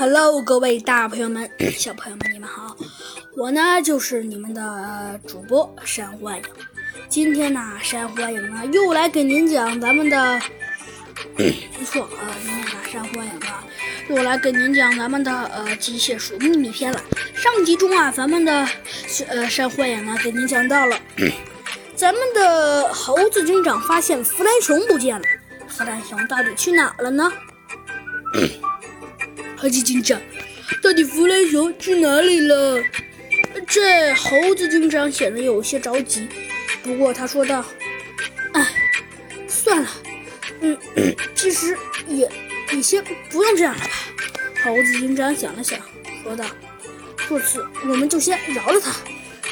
Hello，各位大朋友们、小朋友们，你们好！我呢就是你们的主播山幻影。今天呢，山幻影呢又来给您讲咱们的，没错啊，今天呢山幻影啊又来给您讲咱们的呃机械鼠秘密篇了。上集中啊，咱们的呃山幻影呢给您讲到了，咱们的猴子警长发现弗兰熊不见了，弗兰熊到底去哪了呢？猴子警长，到底弗兰熊去哪里了？这猴子警长显得有些着急，不过他说道：“哎，算了，嗯，其实也也先不用这样了吧。”猴子警长想了想，说道：“这次我们就先饶了他，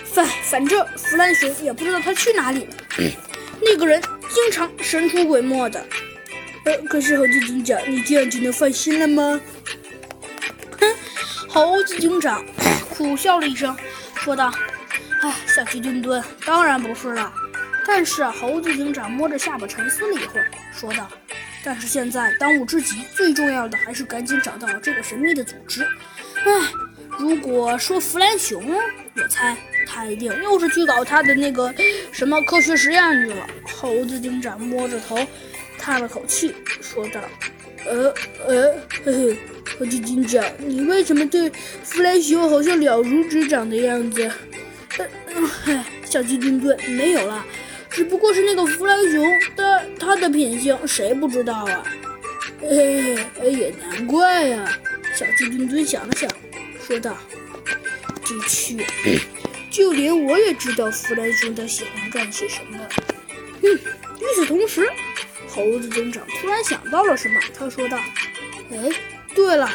反反正弗兰熊也不知道他去哪里了。那个人经常神出鬼没的。呃，可是猴子警长，你这样就能放心了吗？”猴子警长苦笑了一声，说道：“哎，小鸡墩墩，当然不是了。”但是猴子警长摸着下巴沉思了一会儿，说道：“但是现在当务之急，最重要的还是赶紧找到这个神秘的组织。哎，如果说弗兰熊，我猜他一定又是去搞他的那个什么科学实验去了。”猴子警长摸着头，叹了口气，说道：“呃呃，嘿嘿。”猴子警长，你为什么对弗兰熊好像了如指掌的样子？呃，小鸡墩墩，没有了，只不过是那个弗兰熊的他的品性，谁不知道啊？哎，也难怪呀。小鸡墩墩想了想，说道：“的确，就连我也知道弗兰熊他喜欢干些什么。”嗯，与此同时，猴子警长突然想到了什么，他说道：“哎。”对了，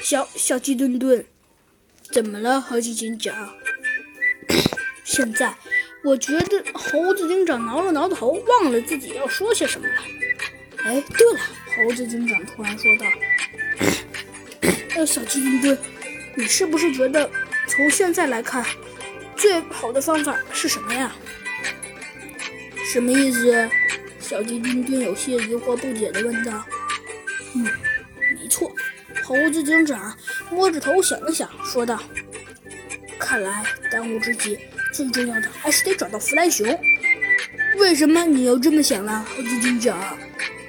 小小鸡墩墩，怎么了，猴子警长？现在我觉得猴子警长挠了挠头，忘了自己要说些什么了。哎，对了，猴子警长突然说道：“，小鸡墩墩，你是不是觉得从现在来看，最好的方法是什么呀？”什么意思？小鸡墩墩有些疑惑不解地问道。“嗯。”没错，猴子警长摸着头想了想，说道：“看来当务之急，最重要的还是得找到弗兰熊。为什么你要这么想呢，猴子警长？”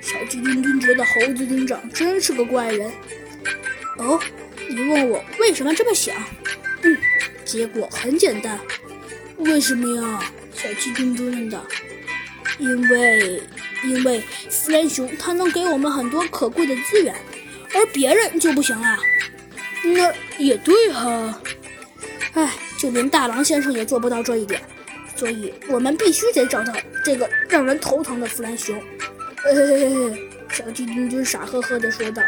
小鸡墩墩觉得猴子警长真是个怪人。哦，你问我为什么这么想？嗯，结果很简单。为什么呀？小鸡墩墩问道。因为，因为弗兰熊它能给我们很多可贵的资源。而别人就不行了，那也对哈。哎，就连大狼先生也做不到这一点，所以我们必须得找到这个让人头疼的弗兰熊。嘿嘿嘿嘿，小鸡墩墩傻呵呵地说道：“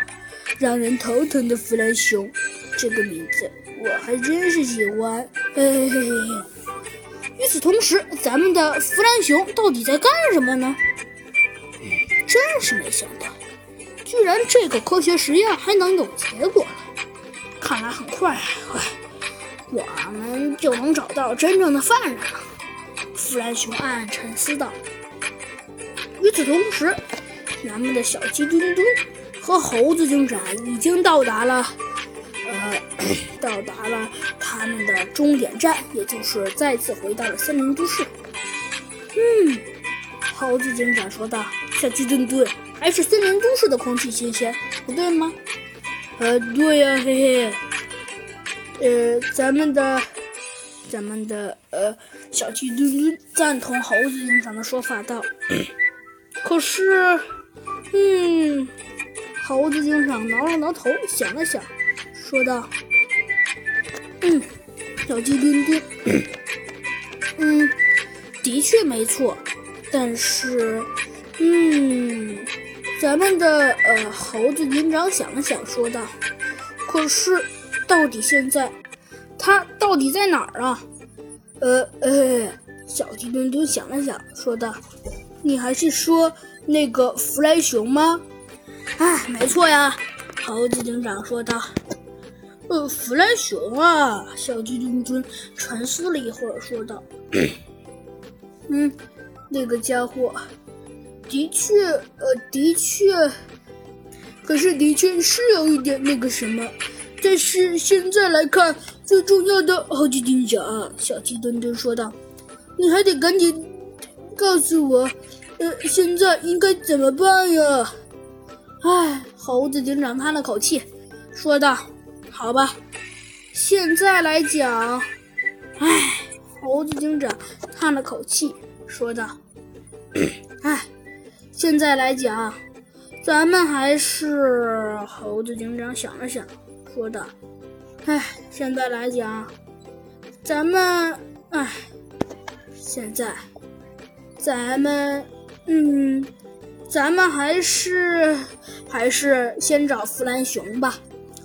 让人头疼的弗兰熊，这个名字我还真是喜欢。”嘿嘿嘿嘿。与此同时，咱们的弗兰熊到底在干什么呢？真是没想到。居然这个科学实验还能有结果了，看来很快，我们就能找到真正的犯人了。弗兰熊暗暗沉思道。与此同时，咱们的小鸡墩墩和猴子警长已经到达了，呃，到达了他们的终点站，也就是再次回到了森林都市。嗯，猴子警长说道：“小鸡墩墩。”还是森林都市的空气新鲜，不对吗？呃，对呀，嘿嘿。呃，咱们的，咱们的呃，小鸡墩墩赞同猴子警长的说法道。可是，嗯，猴子警长挠了挠头，想了想，说道：“嗯，小鸡墩墩，嗯，的确没错，但是，嗯。”咱们的呃猴子警长想了想，说道：“可是，到底现在他到底在哪儿啊？”呃呃，小鸡墩墩想了想，说道：“你还是说那个弗莱熊吗？”“哎，没错呀。”猴子警长说道。“呃，弗莱熊啊！”小鸡墩墩沉思了一会儿，说道：“ 嗯，那个家伙。”的确，呃，的确，可是的确是有一点那个什么。但是现在来看，最重要的，猴子警长，小鸡墩墩说道：“你还得赶紧告诉我，呃，现在应该怎么办呀？”唉，猴子警长叹了口气，说道：“好吧，现在来讲，唉。”猴子警长叹了口气，说道：“唉，现在来讲，咱们还是……”猴子警长想了想，说道：“唉，现在来讲，咱们……唉，现在，咱们……嗯，咱们还是还是先找弗兰熊吧。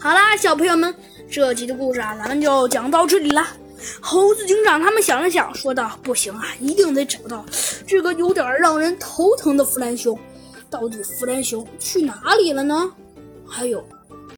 好啦，小朋友们，这集的故事啊，咱们就讲到这里了。”猴子警长他们想了想，说道：“不行啊，一定得找到这个有点让人头疼的弗兰熊。到底弗兰熊去哪里了呢？还有，